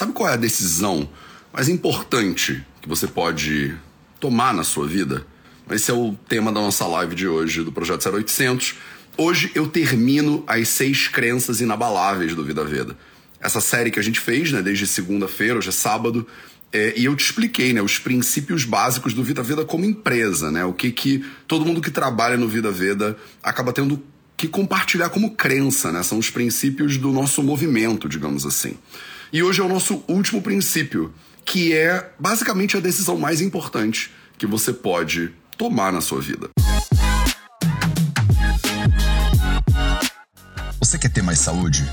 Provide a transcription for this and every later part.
sabe qual é a decisão mais importante que você pode tomar na sua vida? Esse é o tema da nossa live de hoje, do Projeto 0800. Hoje eu termino as seis crenças inabaláveis do Vida Veda. Essa série que a gente fez, né, desde segunda-feira, hoje é sábado, é, e eu te expliquei, né, os princípios básicos do Vida Veda como empresa, né, o que que todo mundo que trabalha no Vida Veda acaba tendo que compartilhar como crença, né, são os princípios do nosso movimento, digamos assim. E hoje é o nosso último princípio, que é basicamente a decisão mais importante que você pode tomar na sua vida. Você quer ter mais saúde?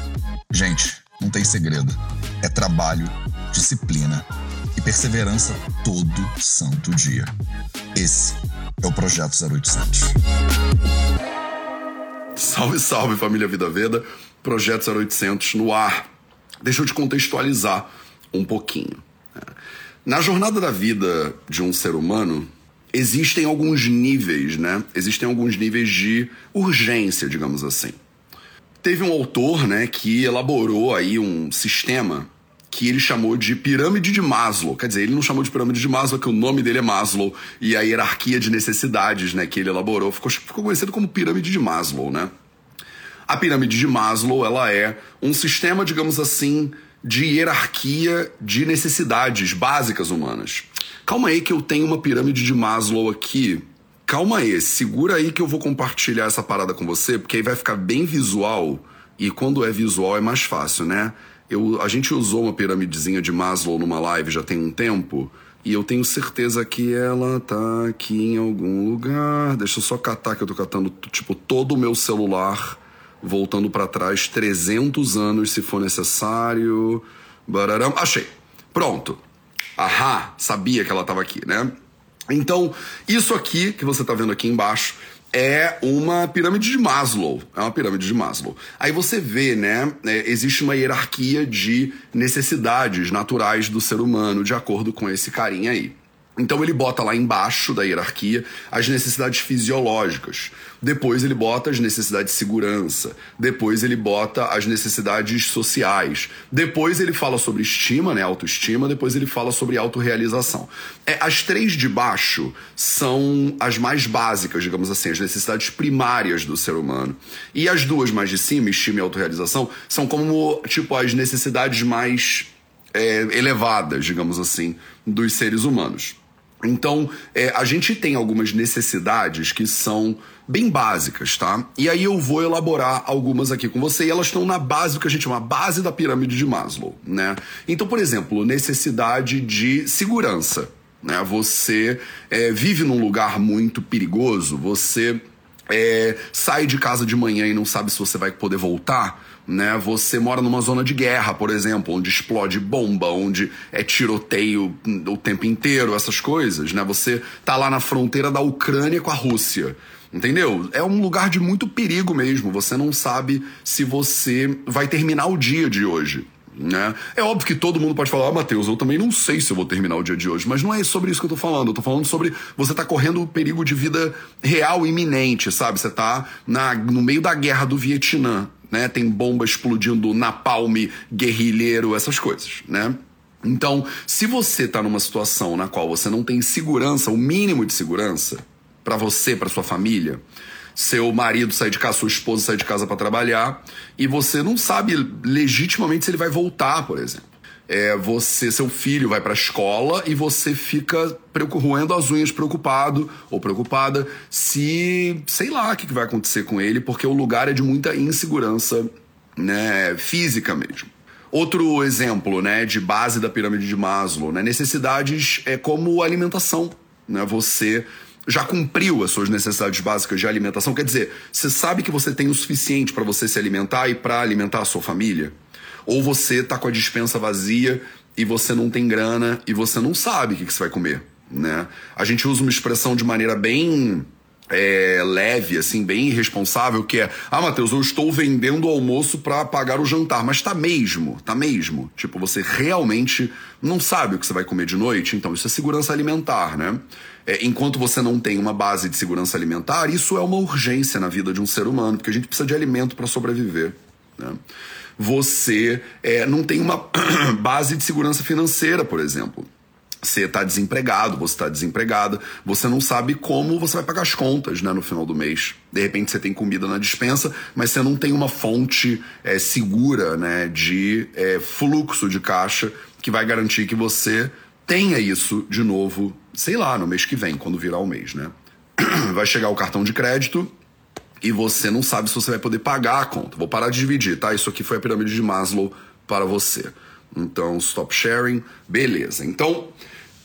Gente, não tem segredo. É trabalho, disciplina e perseverança todo santo dia. Esse é o Projeto 0800. Salve, salve família Vida Veda, Projeto 0800 no ar. Deixa eu te contextualizar um pouquinho. Na jornada da vida de um ser humano, existem alguns níveis, né? Existem alguns níveis de urgência, digamos assim. Teve um autor, né, que elaborou aí um sistema que ele chamou de pirâmide de Maslow. Quer dizer, ele não chamou de pirâmide de Maslow, que o nome dele é Maslow, e a hierarquia de necessidades, né, que ele elaborou, ficou, ficou conhecido como pirâmide de Maslow, né? A pirâmide de Maslow, ela é um sistema, digamos assim, de hierarquia de necessidades básicas humanas. Calma aí que eu tenho uma pirâmide de Maslow aqui calma aí, segura aí que eu vou compartilhar essa parada com você, porque aí vai ficar bem visual. E quando é visual é mais fácil, né? Eu, a gente usou uma piramidezinha de Maslow numa live já tem um tempo. E eu tenho certeza que ela tá aqui em algum lugar. Deixa eu só catar que eu tô catando, tipo, todo o meu celular, voltando para trás 300 anos se for necessário. Bararam. Achei. Pronto. Ahá, sabia que ela tava aqui, né? Então, isso aqui que você está vendo aqui embaixo é uma pirâmide de Maslow. É uma pirâmide de Maslow. Aí você vê, né? É, existe uma hierarquia de necessidades naturais do ser humano, de acordo com esse carinha aí. Então ele bota lá embaixo da hierarquia as necessidades fisiológicas. Depois ele bota as necessidades de segurança. Depois ele bota as necessidades sociais. Depois ele fala sobre estima, né, autoestima. Depois ele fala sobre autorrealização. É, as três de baixo são as mais básicas, digamos assim, as necessidades primárias do ser humano. E as duas mais de cima, estima e autorrealização, são como tipo as necessidades mais é, elevadas, digamos assim, dos seres humanos. Então, é, a gente tem algumas necessidades que são bem básicas, tá? E aí eu vou elaborar algumas aqui com você e elas estão na base do que a gente chama base da pirâmide de Maslow, né? Então, por exemplo, necessidade de segurança, né? Você é, vive num lugar muito perigoso, você é, sai de casa de manhã e não sabe se você vai poder voltar, né? Você mora numa zona de guerra, por exemplo, onde explode bomba, onde é tiroteio o tempo inteiro, essas coisas, né? Você tá lá na fronteira da Ucrânia com a Rússia. Entendeu? É um lugar de muito perigo mesmo. Você não sabe se você vai terminar o dia de hoje. Né? É óbvio que todo mundo pode falar, ah, Matheus, eu também não sei se eu vou terminar o dia de hoje, mas não é sobre isso que eu tô falando. Eu tô falando sobre você tá correndo o perigo de vida real iminente, sabe? Você tá na, no meio da guerra do Vietnã, né? Tem bomba explodindo, napalm, guerrilheiro, essas coisas, né? Então, se você tá numa situação na qual você não tem segurança, o mínimo de segurança para você, para sua família, seu marido sai de casa, sua esposa sai de casa para trabalhar e você não sabe legitimamente se ele vai voltar, por exemplo. É, você, seu filho vai para a escola e você fica roendo as unhas preocupado ou preocupada se, sei lá, o que vai acontecer com ele, porque o lugar é de muita insegurança, né, física mesmo. Outro exemplo, né, de base da pirâmide de Maslow, né, necessidades é como alimentação, né, você já cumpriu as suas necessidades básicas de alimentação? Quer dizer, você sabe que você tem o suficiente para você se alimentar e para alimentar a sua família? Ou você tá com a dispensa vazia e você não tem grana e você não sabe o que, que você vai comer, né? A gente usa uma expressão de maneira bem é, leve, assim, bem irresponsável, que é: Ah, Matheus, eu estou vendendo o almoço para pagar o jantar. Mas tá mesmo, tá mesmo. Tipo, você realmente não sabe o que você vai comer de noite, então isso é segurança alimentar, né? É, enquanto você não tem uma base de segurança alimentar, isso é uma urgência na vida de um ser humano, porque a gente precisa de alimento para sobreviver. Né? você é, não tem uma base de segurança financeira, por exemplo. Você está desempregado, você está desempregada, você não sabe como você vai pagar as contas né, no final do mês. De repente você tem comida na dispensa, mas você não tem uma fonte é, segura né, de é, fluxo de caixa que vai garantir que você tenha isso de novo, sei lá, no mês que vem, quando virar o mês, né? Vai chegar o cartão de crédito e você não sabe se você vai poder pagar a conta. Vou parar de dividir, tá? Isso aqui foi a pirâmide de Maslow para você. Então, stop sharing, beleza. Então,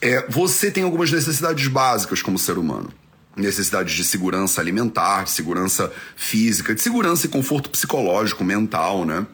é, você tem algumas necessidades básicas como ser humano. Necessidades de segurança alimentar, de segurança física, de segurança e conforto psicológico, mental, né?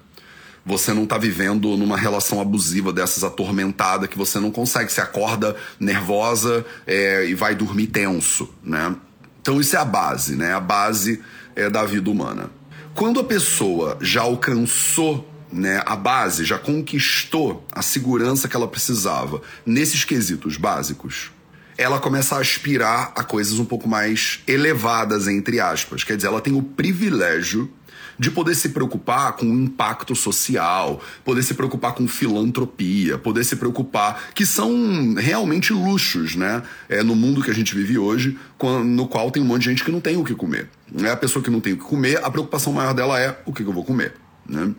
Você não tá vivendo numa relação abusiva dessas atormentada que você não consegue. Você acorda nervosa é, e vai dormir tenso, né? Então isso é a base, né? A base é, da vida humana. Quando a pessoa já alcançou né, a base, já conquistou a segurança que ela precisava nesses quesitos básicos, ela começa a aspirar a coisas um pouco mais elevadas, entre aspas. Quer dizer, ela tem o privilégio de poder se preocupar com o impacto social, poder se preocupar com filantropia, poder se preocupar, que são realmente luxos, né? É, no mundo que a gente vive hoje, no qual tem um monte de gente que não tem o que comer. É a pessoa que não tem o que comer, a preocupação maior dela é o que eu vou comer, né?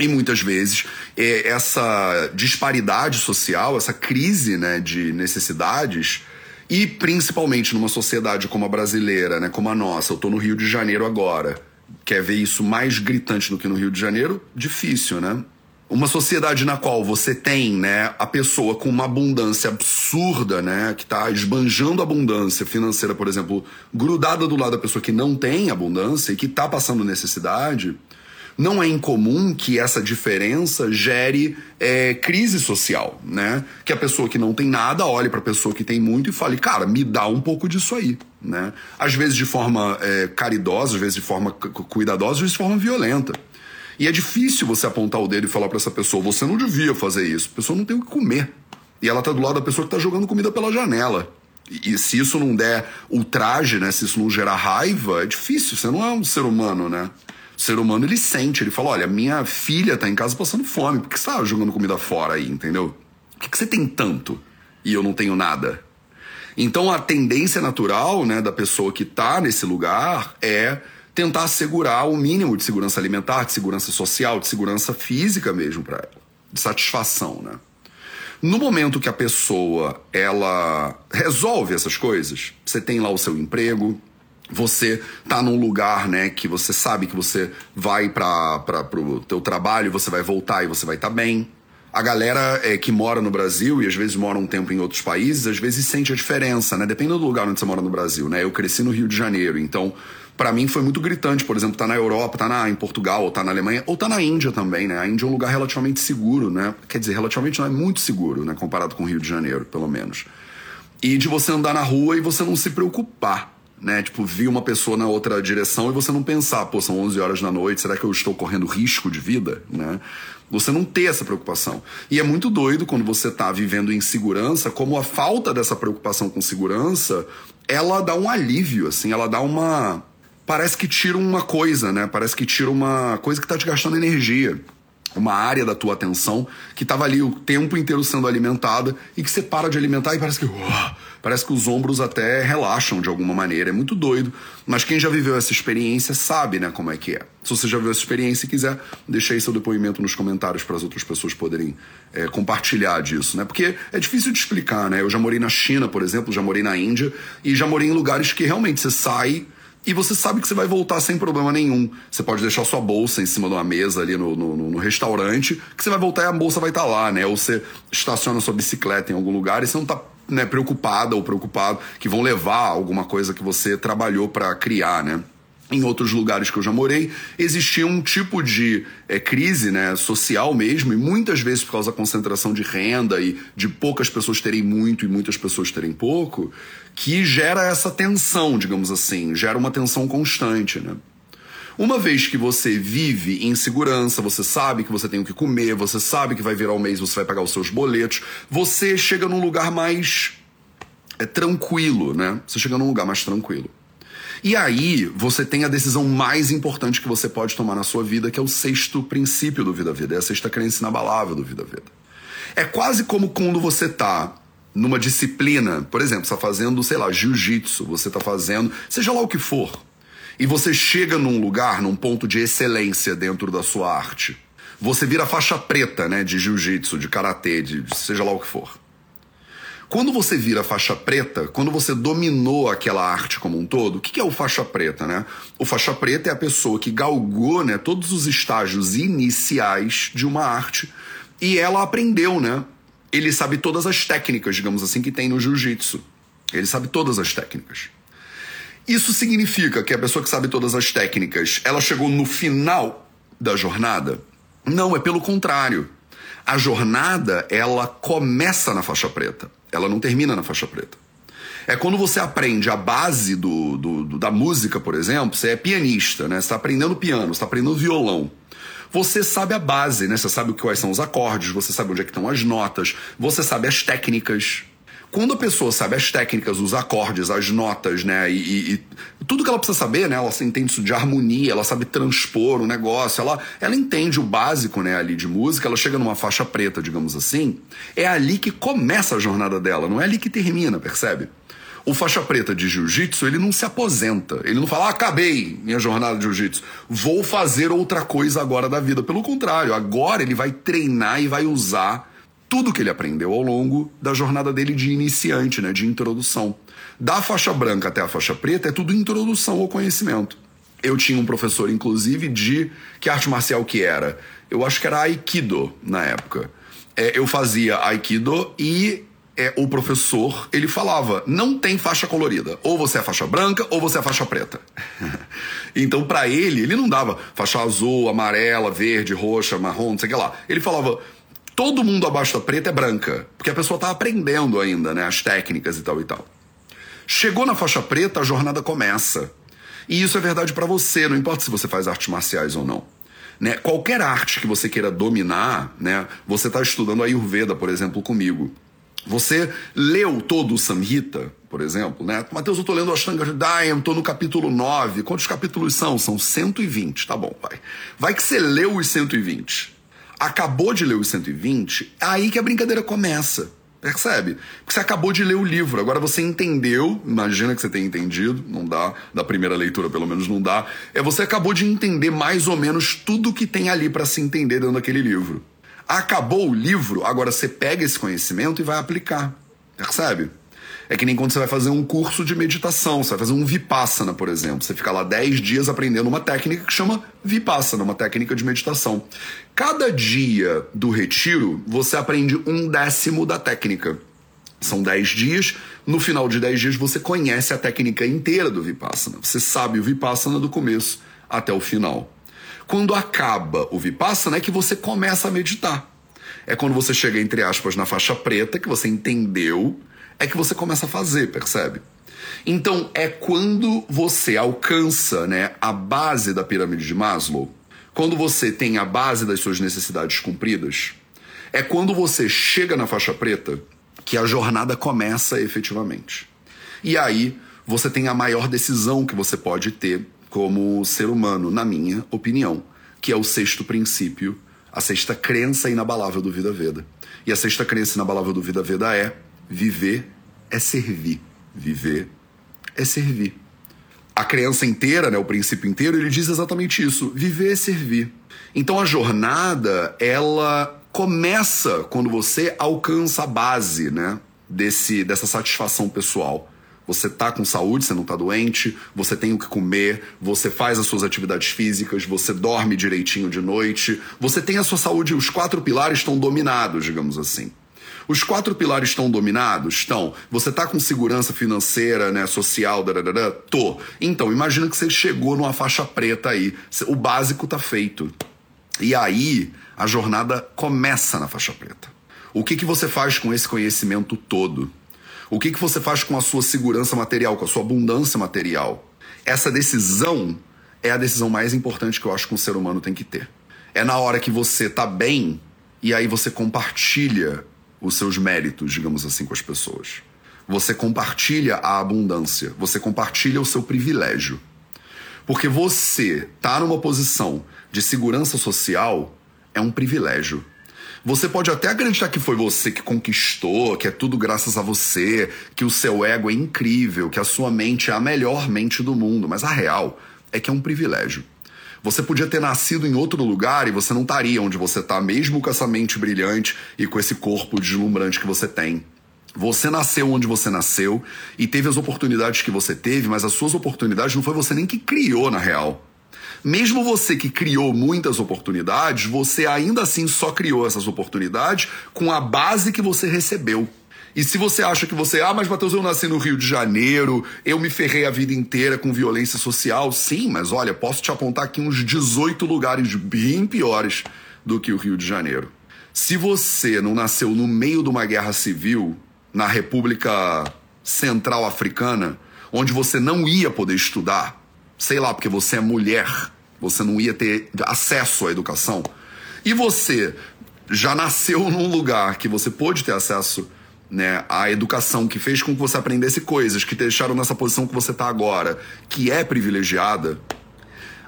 E muitas vezes é, essa disparidade social, essa crise né, de necessidades, e principalmente numa sociedade como a brasileira, né, como a nossa, eu estou no Rio de Janeiro agora, quer ver isso mais gritante do que no Rio de Janeiro? Difícil, né? Uma sociedade na qual você tem, né, a pessoa com uma abundância absurda, né, que está esbanjando abundância financeira, por exemplo, grudada do lado da pessoa que não tem abundância e que está passando necessidade, não é incomum que essa diferença gere é, crise social, né? Que a pessoa que não tem nada olhe para a pessoa que tem muito e fale, cara, me dá um pouco disso aí, né? Às vezes de forma é, caridosa, às vezes de forma cuidadosa, às vezes de forma violenta. E é difícil você apontar o dedo e falar para essa pessoa, você não devia fazer isso. A pessoa não tem o que comer. E ela tá do lado da pessoa que tá jogando comida pela janela. E, e se isso não der ultraje, né? Se isso não gerar raiva, é difícil. Você não é um ser humano, né? O ser humano ele sente, ele fala: olha, minha filha tá em casa passando fome, por que você tá jogando comida fora aí, entendeu? Por que, que você tem tanto e eu não tenho nada? Então a tendência natural né, da pessoa que tá nesse lugar é tentar assegurar o mínimo de segurança alimentar, de segurança social, de segurança física mesmo para ela, de satisfação, né? No momento que a pessoa ela resolve essas coisas, você tem lá o seu emprego, você tá num lugar, né, que você sabe que você vai para pro teu trabalho, você vai voltar e você vai estar tá bem. A galera é, que mora no Brasil e às vezes mora um tempo em outros países, às vezes sente a diferença, né? Depende do lugar onde você mora no Brasil, né? Eu cresci no Rio de Janeiro, então para mim foi muito gritante, por exemplo, tá na Europa, tá na, em Portugal, ou tá na Alemanha, ou tá na Índia também, né? A Índia é um lugar relativamente seguro, né? Quer dizer, relativamente não é muito seguro, né? Comparado com o Rio de Janeiro, pelo menos. E de você andar na rua e você não se preocupar né? Tipo, vir uma pessoa na outra direção e você não pensar, pô, são 11 horas da noite, será que eu estou correndo risco de vida, né? Você não ter essa preocupação. E é muito doido quando você está vivendo em segurança, como a falta dessa preocupação com segurança, ela dá um alívio, assim, ela dá uma. Parece que tira uma coisa, né? Parece que tira uma coisa que está te gastando energia uma área da tua atenção que estava ali o tempo inteiro sendo alimentada e que você para de alimentar e parece que parece que os ombros até relaxam de alguma maneira. É muito doido, mas quem já viveu essa experiência sabe, né, como é que é. Se você já viveu essa experiência e quiser, deixe aí seu depoimento nos comentários para as outras pessoas poderem é, compartilhar disso, né? Porque é difícil de explicar, né? Eu já morei na China, por exemplo, já morei na Índia e já morei em lugares que realmente você sai e você sabe que você vai voltar sem problema nenhum. Você pode deixar sua bolsa em cima de uma mesa ali no, no, no restaurante, que você vai voltar e a bolsa vai estar tá lá, né? Ou você estaciona sua bicicleta em algum lugar e você não está né, preocupada ou preocupado que vão levar alguma coisa que você trabalhou para criar, né? Em outros lugares que eu já morei, existia um tipo de é, crise né, social mesmo, e muitas vezes por causa da concentração de renda e de poucas pessoas terem muito e muitas pessoas terem pouco, que gera essa tensão, digamos assim, gera uma tensão constante. Né? Uma vez que você vive em segurança, você sabe que você tem o que comer, você sabe que vai virar o mês, você vai pagar os seus boletos, você chega num lugar mais é, tranquilo, né? Você chega num lugar mais tranquilo. E aí, você tem a decisão mais importante que você pode tomar na sua vida, que é o sexto princípio do Vida Vida, é a sexta crença inabalável do Vida Vida. É quase como quando você tá numa disciplina, por exemplo, você tá fazendo, sei lá, jiu-jitsu, você tá fazendo, seja lá o que for, e você chega num lugar, num ponto de excelência dentro da sua arte. Você vira faixa preta, né, de jiu-jitsu, de karatê, de seja lá o que for. Quando você vira faixa preta, quando você dominou aquela arte como um todo, o que é o faixa preta, né? O faixa preta é a pessoa que galgou, né, todos os estágios iniciais de uma arte e ela aprendeu, né? Ele sabe todas as técnicas, digamos assim, que tem no jiu-jitsu. Ele sabe todas as técnicas. Isso significa que a pessoa que sabe todas as técnicas, ela chegou no final da jornada? Não, é pelo contrário. A jornada, ela começa na faixa preta, ela não termina na faixa preta. É quando você aprende a base do, do, do da música, por exemplo, você é pianista, né? Você está aprendendo piano, está aprendendo violão. Você sabe a base, né? Você sabe quais são os acordes, você sabe onde é que estão as notas, você sabe as técnicas. Quando a pessoa sabe as técnicas, os acordes, as notas, né? E, e, tudo que ela precisa saber, né? Ela entende isso de harmonia, ela sabe transpor o negócio, ela, ela entende o básico, né, ali de música, ela chega numa faixa preta, digamos assim. É ali que começa a jornada dela, não é ali que termina, percebe? O faixa preta de jiu-jitsu, ele não se aposenta. Ele não fala, ah, acabei minha jornada de jiu-jitsu. Vou fazer outra coisa agora da vida. Pelo contrário, agora ele vai treinar e vai usar tudo que ele aprendeu ao longo da jornada dele de iniciante, né, de introdução. Da faixa branca até a faixa preta é tudo introdução ao conhecimento. Eu tinha um professor, inclusive, de que arte marcial que era? Eu acho que era Aikido na época. É, eu fazia Aikido e é, o professor ele falava: não tem faixa colorida. Ou você é faixa branca ou você é faixa preta. então, para ele, ele não dava faixa azul, amarela, verde, roxa, marrom, não sei o que lá. Ele falava: Todo mundo abaixo da preta é branca, porque a pessoa está aprendendo ainda, né, as técnicas e tal e tal. Chegou na faixa preta, a jornada começa. E isso é verdade para você, não importa se você faz artes marciais ou não. Né? Qualquer arte que você queira dominar, né? Você está estudando a Ayurveda, por exemplo, comigo. Você leu todo o Samhita, por exemplo, né? Mateus, eu estou lendo Ashtanga Hridayam, estou no capítulo 9. Quantos capítulos são? São 120. Tá bom, vai. Vai que você leu os 120 acabou de ler os 120, é aí que a brincadeira começa. Percebe? Porque você acabou de ler o livro, agora você entendeu, imagina que você tenha entendido, não dá, da primeira leitura pelo menos não dá, é você acabou de entender mais ou menos tudo que tem ali para se entender dentro daquele livro. Acabou o livro, agora você pega esse conhecimento e vai aplicar. Percebe? É que nem quando você vai fazer um curso de meditação, você vai fazer um Vipassana, por exemplo. Você fica lá 10 dias aprendendo uma técnica que chama Vipassana, uma técnica de meditação. Cada dia do retiro, você aprende um décimo da técnica. São 10 dias. No final de 10 dias, você conhece a técnica inteira do Vipassana. Você sabe o Vipassana do começo até o final. Quando acaba o Vipassana, é que você começa a meditar. É quando você chega, entre aspas, na faixa preta, que você entendeu é que você começa a fazer, percebe? Então, é quando você alcança né, a base da pirâmide de Maslow, quando você tem a base das suas necessidades cumpridas, é quando você chega na faixa preta que a jornada começa efetivamente. E aí, você tem a maior decisão que você pode ter como ser humano, na minha opinião, que é o sexto princípio, a sexta crença inabalável do Vida Veda. E a sexta crença inabalável do Vida Veda é Viver é servir. Viver é servir. A criança inteira, né, o princípio inteiro, ele diz exatamente isso. Viver é servir. Então a jornada, ela começa quando você alcança a base, né, desse, dessa satisfação pessoal. Você tá com saúde, você não tá doente, você tem o que comer, você faz as suas atividades físicas, você dorme direitinho de noite, você tem a sua saúde, os quatro pilares estão dominados, digamos assim. Os quatro pilares estão dominados? Estão. Você tá com segurança financeira, né, social, dadadada? Tô. Então, imagina que você chegou numa faixa preta aí. O básico tá feito. E aí, a jornada começa na faixa preta. O que, que você faz com esse conhecimento todo? O que, que você faz com a sua segurança material, com a sua abundância material? Essa decisão é a decisão mais importante que eu acho que um ser humano tem que ter. É na hora que você tá bem e aí você compartilha os seus méritos, digamos assim, com as pessoas. você compartilha a abundância, você compartilha o seu privilégio. Porque você tá numa posição de segurança social é um privilégio. Você pode até acreditar que foi você que conquistou, que é tudo graças a você, que o seu ego é incrível, que a sua mente é a melhor mente do mundo, mas a real é que é um privilégio. Você podia ter nascido em outro lugar e você não estaria onde você está, mesmo com essa mente brilhante e com esse corpo deslumbrante que você tem. Você nasceu onde você nasceu e teve as oportunidades que você teve, mas as suas oportunidades não foi você nem que criou na real. Mesmo você que criou muitas oportunidades, você ainda assim só criou essas oportunidades com a base que você recebeu. E se você acha que você, ah, mas Matheus, eu nasci no Rio de Janeiro, eu me ferrei a vida inteira com violência social, sim, mas olha, posso te apontar aqui uns 18 lugares bem piores do que o Rio de Janeiro. Se você não nasceu no meio de uma guerra civil, na República Central Africana, onde você não ia poder estudar, sei lá, porque você é mulher, você não ia ter acesso à educação, e você já nasceu num lugar que você pôde ter acesso né, à educação, que fez com que você aprendesse coisas, que te deixaram nessa posição que você está agora, que é privilegiada,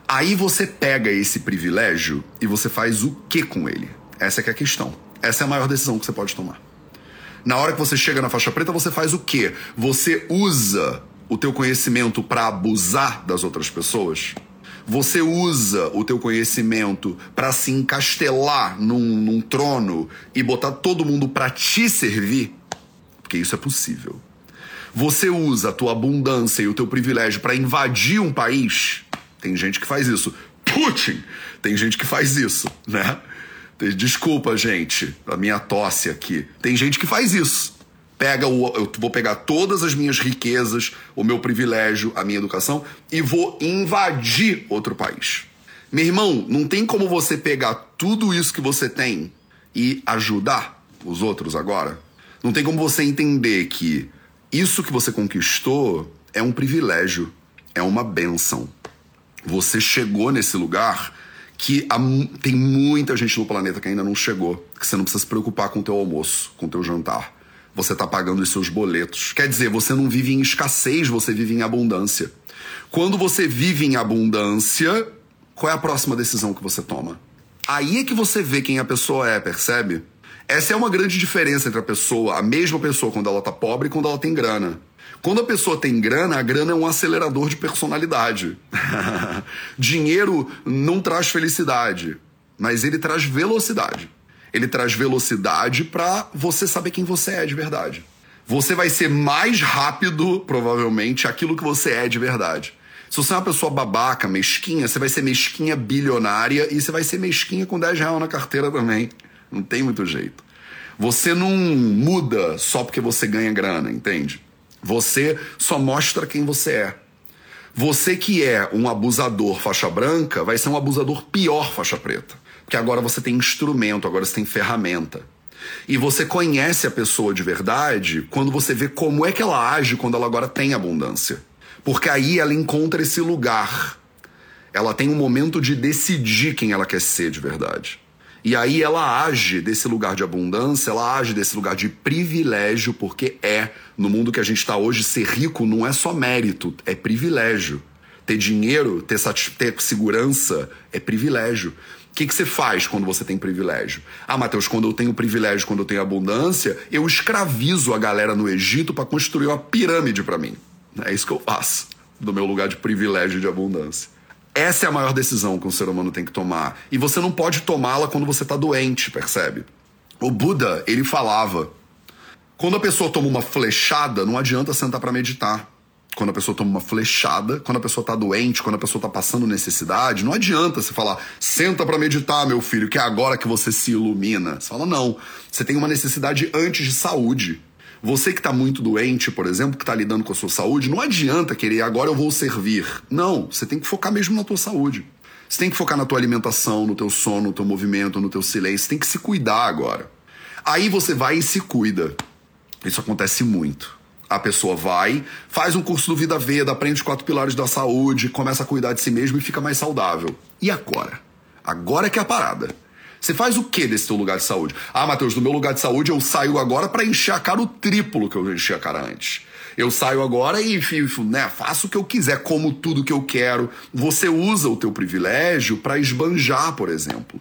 aí você pega esse privilégio e você faz o que com ele? Essa é, é a questão. Essa é a maior decisão que você pode tomar. Na hora que você chega na faixa preta, você faz o quê? Você usa o teu conhecimento para abusar das outras pessoas? Você usa o teu conhecimento para se encastelar num, num trono e botar todo mundo para te servir? Porque isso é possível. Você usa a tua abundância e o teu privilégio para invadir um país? Tem gente que faz isso. Putin! Tem gente que faz isso, né? Desculpa, gente, a minha tosse aqui. Tem gente que faz isso. Pega o, eu vou pegar todas as minhas riquezas, o meu privilégio, a minha educação e vou invadir outro país. Meu irmão, não tem como você pegar tudo isso que você tem e ajudar os outros agora? Não tem como você entender que isso que você conquistou é um privilégio, é uma benção. Você chegou nesse lugar que há, tem muita gente no planeta que ainda não chegou, que você não precisa se preocupar com o teu almoço, com o teu jantar. Você está pagando os seus boletos. Quer dizer, você não vive em escassez, você vive em abundância. Quando você vive em abundância, qual é a próxima decisão que você toma? Aí é que você vê quem a pessoa é, percebe? Essa é uma grande diferença entre a pessoa, a mesma pessoa quando ela tá pobre e quando ela tem grana. Quando a pessoa tem grana, a grana é um acelerador de personalidade. Dinheiro não traz felicidade, mas ele traz velocidade. Ele traz velocidade para você saber quem você é de verdade. Você vai ser mais rápido, provavelmente, aquilo que você é de verdade. Se você é uma pessoa babaca, mesquinha, você vai ser mesquinha bilionária e você vai ser mesquinha com 10 reais na carteira também. Não tem muito jeito. Você não muda só porque você ganha grana, entende? Você só mostra quem você é. Você que é um abusador faixa branca vai ser um abusador pior faixa preta. Porque agora você tem instrumento, agora você tem ferramenta. E você conhece a pessoa de verdade quando você vê como é que ela age quando ela agora tem abundância. Porque aí ela encontra esse lugar. Ela tem um momento de decidir quem ela quer ser de verdade. E aí ela age desse lugar de abundância, ela age desse lugar de privilégio, porque é. No mundo que a gente está hoje, ser rico não é só mérito, é privilégio. Ter dinheiro, ter, ter segurança é privilégio. O que, que você faz quando você tem privilégio? Ah, Mateus, quando eu tenho privilégio, quando eu tenho abundância, eu escravizo a galera no Egito para construir uma pirâmide para mim. É isso que eu faço, do meu lugar de privilégio e de abundância. Essa é a maior decisão que um ser humano tem que tomar. E você não pode tomá-la quando você está doente, percebe? O Buda, ele falava: quando a pessoa toma uma flechada, não adianta sentar para meditar. Quando a pessoa toma uma flechada, quando a pessoa está doente, quando a pessoa está passando necessidade, não adianta você falar, senta para meditar, meu filho, que é agora que você se ilumina. Você fala, não, você tem uma necessidade antes de saúde. Você que está muito doente, por exemplo, que está lidando com a sua saúde, não adianta querer agora eu vou servir. Não, você tem que focar mesmo na tua saúde. Você tem que focar na tua alimentação, no teu sono, no teu movimento, no teu silêncio. Você tem que se cuidar agora. Aí você vai e se cuida. Isso acontece muito. A pessoa vai, faz um curso do Vida Veda, aprende os quatro pilares da saúde, começa a cuidar de si mesmo e fica mais saudável. E agora? Agora que é a parada. Você faz o que desse teu lugar de saúde? Ah, Matheus, no meu lugar de saúde eu saio agora para encher a cara o triplo que eu enchi a cara antes. Eu saio agora e né, faço o que eu quiser, como tudo que eu quero. Você usa o teu privilégio para esbanjar, por exemplo.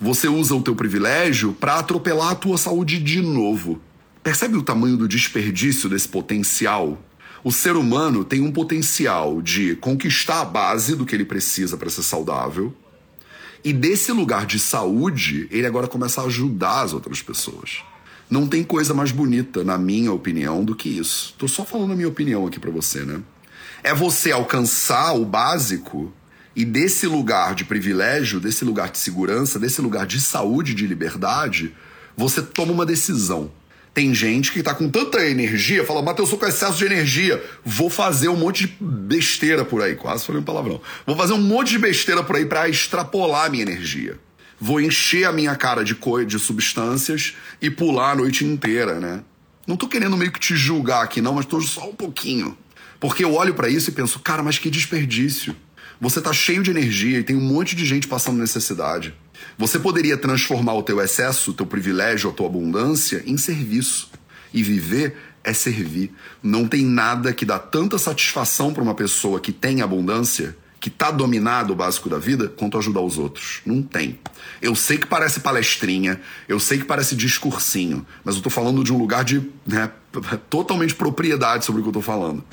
Você usa o teu privilégio para atropelar a tua saúde de novo. Percebe o tamanho do desperdício desse potencial? O ser humano tem um potencial de conquistar a base do que ele precisa para ser saudável. E desse lugar de saúde, ele agora começa a ajudar as outras pessoas. Não tem coisa mais bonita, na minha opinião, do que isso. Tô só falando a minha opinião aqui para você, né? É você alcançar o básico e desse lugar de privilégio, desse lugar de segurança, desse lugar de saúde, de liberdade, você toma uma decisão. Tem gente que tá com tanta energia, fala, Matheus, eu sou com excesso de energia, vou fazer um monte de besteira por aí. Quase falei um palavrão. Vou fazer um monte de besteira por aí para extrapolar a minha energia vou encher a minha cara de coisa, de substâncias e pular a noite inteira, né? Não tô querendo meio que te julgar aqui, não, mas tô só um pouquinho. Porque eu olho para isso e penso, cara, mas que desperdício. Você tá cheio de energia e tem um monte de gente passando necessidade. Você poderia transformar o teu excesso, o teu privilégio, a tua abundância em serviço. E viver é servir. Não tem nada que dá tanta satisfação para uma pessoa que tem abundância que está dominado o básico da vida quanto ajudar os outros. Não tem. Eu sei que parece palestrinha, eu sei que parece discursinho, mas eu tô falando de um lugar de né, totalmente propriedade sobre o que eu tô falando.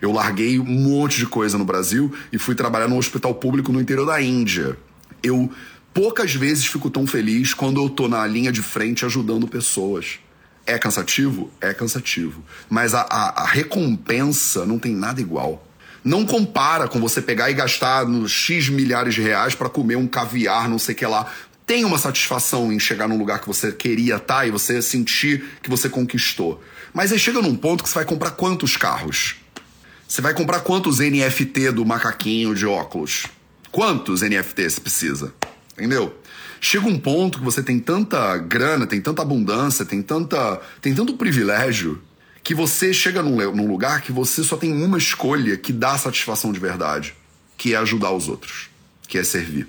Eu larguei um monte de coisa no Brasil e fui trabalhar num hospital público no interior da Índia. Eu poucas vezes fico tão feliz quando eu tô na linha de frente ajudando pessoas. É cansativo? É cansativo. Mas a, a, a recompensa não tem nada igual. Não compara com você pegar e gastar nos X milhares de reais para comer um caviar, não sei o que lá. Tem uma satisfação em chegar num lugar que você queria estar tá, e você sentir que você conquistou. Mas aí chega num ponto que você vai comprar quantos carros? Você vai comprar quantos NFT do macaquinho de óculos? Quantos NFT você precisa? Entendeu? Chega um ponto que você tem tanta grana, tem tanta abundância, tem tanta, tem tanto privilégio que você chega num, num lugar que você só tem uma escolha que dá satisfação de verdade, que é ajudar os outros, que é servir.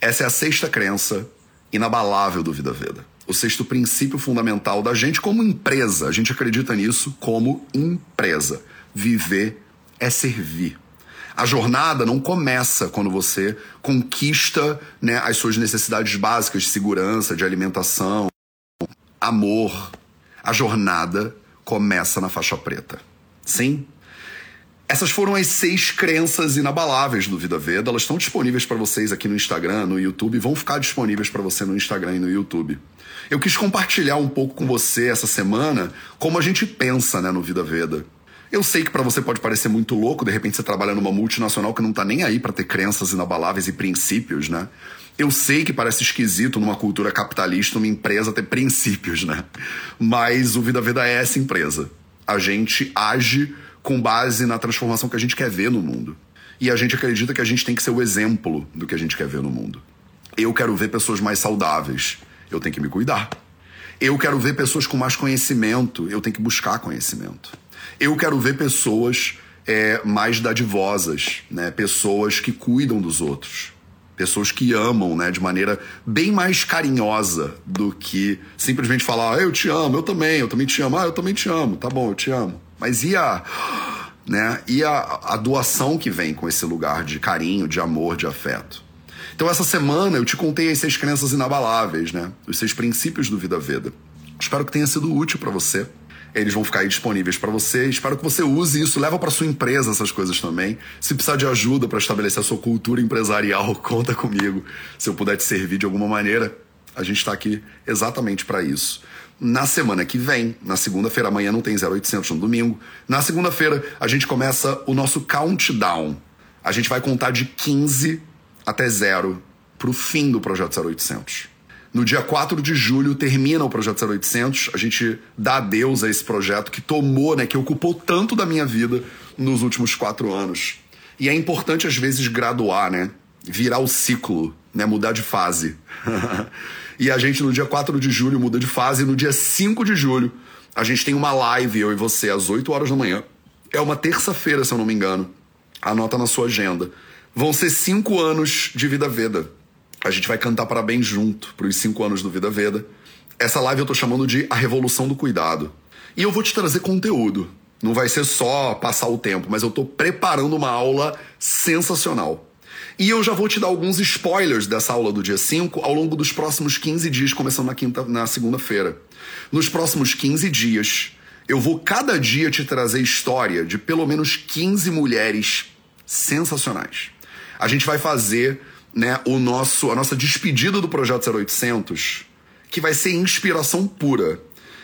Essa é a sexta crença inabalável do Vida Veda. O sexto princípio fundamental da gente como empresa. A gente acredita nisso como empresa. Viver é servir. A jornada não começa quando você conquista né, as suas necessidades básicas de segurança, de alimentação, amor. A jornada começa na faixa preta. Sim? Essas foram as seis crenças inabaláveis do Vida Veda. Elas estão disponíveis para vocês aqui no Instagram, no YouTube, vão ficar disponíveis para você no Instagram e no YouTube. Eu quis compartilhar um pouco com você essa semana como a gente pensa né, no Vida Veda. Eu sei que para você pode parecer muito louco, de repente você trabalha numa multinacional que não tá nem aí para ter crenças inabaláveis e princípios, né? Eu sei que parece esquisito numa cultura capitalista uma empresa ter princípios, né? Mas o Vida Vida é essa empresa. A gente age com base na transformação que a gente quer ver no mundo. E a gente acredita que a gente tem que ser o exemplo do que a gente quer ver no mundo. Eu quero ver pessoas mais saudáveis. Eu tenho que me cuidar. Eu quero ver pessoas com mais conhecimento. Eu tenho que buscar conhecimento. Eu quero ver pessoas é, mais dadivosas, né? Pessoas que cuidam dos outros pessoas que amam, né, de maneira bem mais carinhosa do que simplesmente falar, ah, eu te amo, eu também, eu também te amo, ah, eu também te amo, tá bom, eu te amo. Mas e a, né, e a, a doação que vem com esse lugar de carinho, de amor, de afeto? Então essa semana eu te contei as seis crenças inabaláveis, né, os seis princípios do Vida Veda. Espero que tenha sido útil para você. Eles vão ficar aí disponíveis para você. Espero que você use isso, leva para sua empresa essas coisas também. Se precisar de ajuda para estabelecer a sua cultura empresarial, conta comigo. Se eu puder te servir de alguma maneira, a gente está aqui exatamente para isso. Na semana que vem, na segunda-feira, amanhã não tem 0800 no domingo. Na segunda-feira, a gente começa o nosso countdown. A gente vai contar de 15 até zero para o fim do projeto 0800. No dia 4 de julho termina o projeto 0800. A gente dá adeus a esse projeto que tomou, né, que ocupou tanto da minha vida nos últimos quatro anos. E é importante às vezes graduar, né? Virar o ciclo, né? Mudar de fase. e a gente no dia 4 de julho muda de fase. E no dia 5 de julho a gente tem uma live, eu e você, às 8 horas da manhã. É uma terça-feira, se eu não me engano. Anota na sua agenda. Vão ser cinco anos de vida veda A gente vai cantar parabéns junto para os cinco anos do Vida Veda. Essa live eu tô chamando de A Revolução do Cuidado. E eu vou te trazer conteúdo. Não vai ser só passar o tempo, mas eu tô preparando uma aula sensacional. E eu já vou te dar alguns spoilers dessa aula do dia 5 ao longo dos próximos 15 dias, começando na quinta, na segunda-feira. Nos próximos 15 dias, eu vou cada dia te trazer história de pelo menos 15 mulheres sensacionais. A gente vai fazer, né, o nosso a nossa despedida do projeto 0800, que vai ser inspiração pura.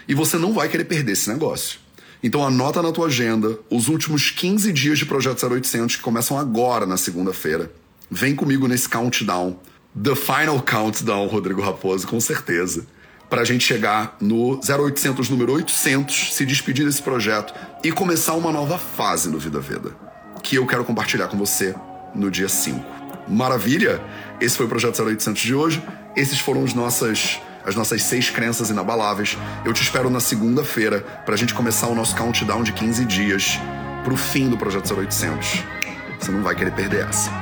E você não vai querer perder esse negócio. Então anota na tua agenda os últimos 15 dias de projeto 0800 que começam agora na segunda-feira Vem comigo nesse countdown. The Final Countdown, Rodrigo Raposo, com certeza. Pra gente chegar no 0800 número 800, se despedir desse projeto e começar uma nova fase no Vida Veda, que eu quero compartilhar com você no dia 5. Maravilha? Esse foi o projeto 0800 de hoje. Esses foram os nossas as nossas seis crenças inabaláveis. Eu te espero na segunda-feira para a gente começar o nosso countdown de 15 dias para o fim do Projeto 0800. Você não vai querer perder essa.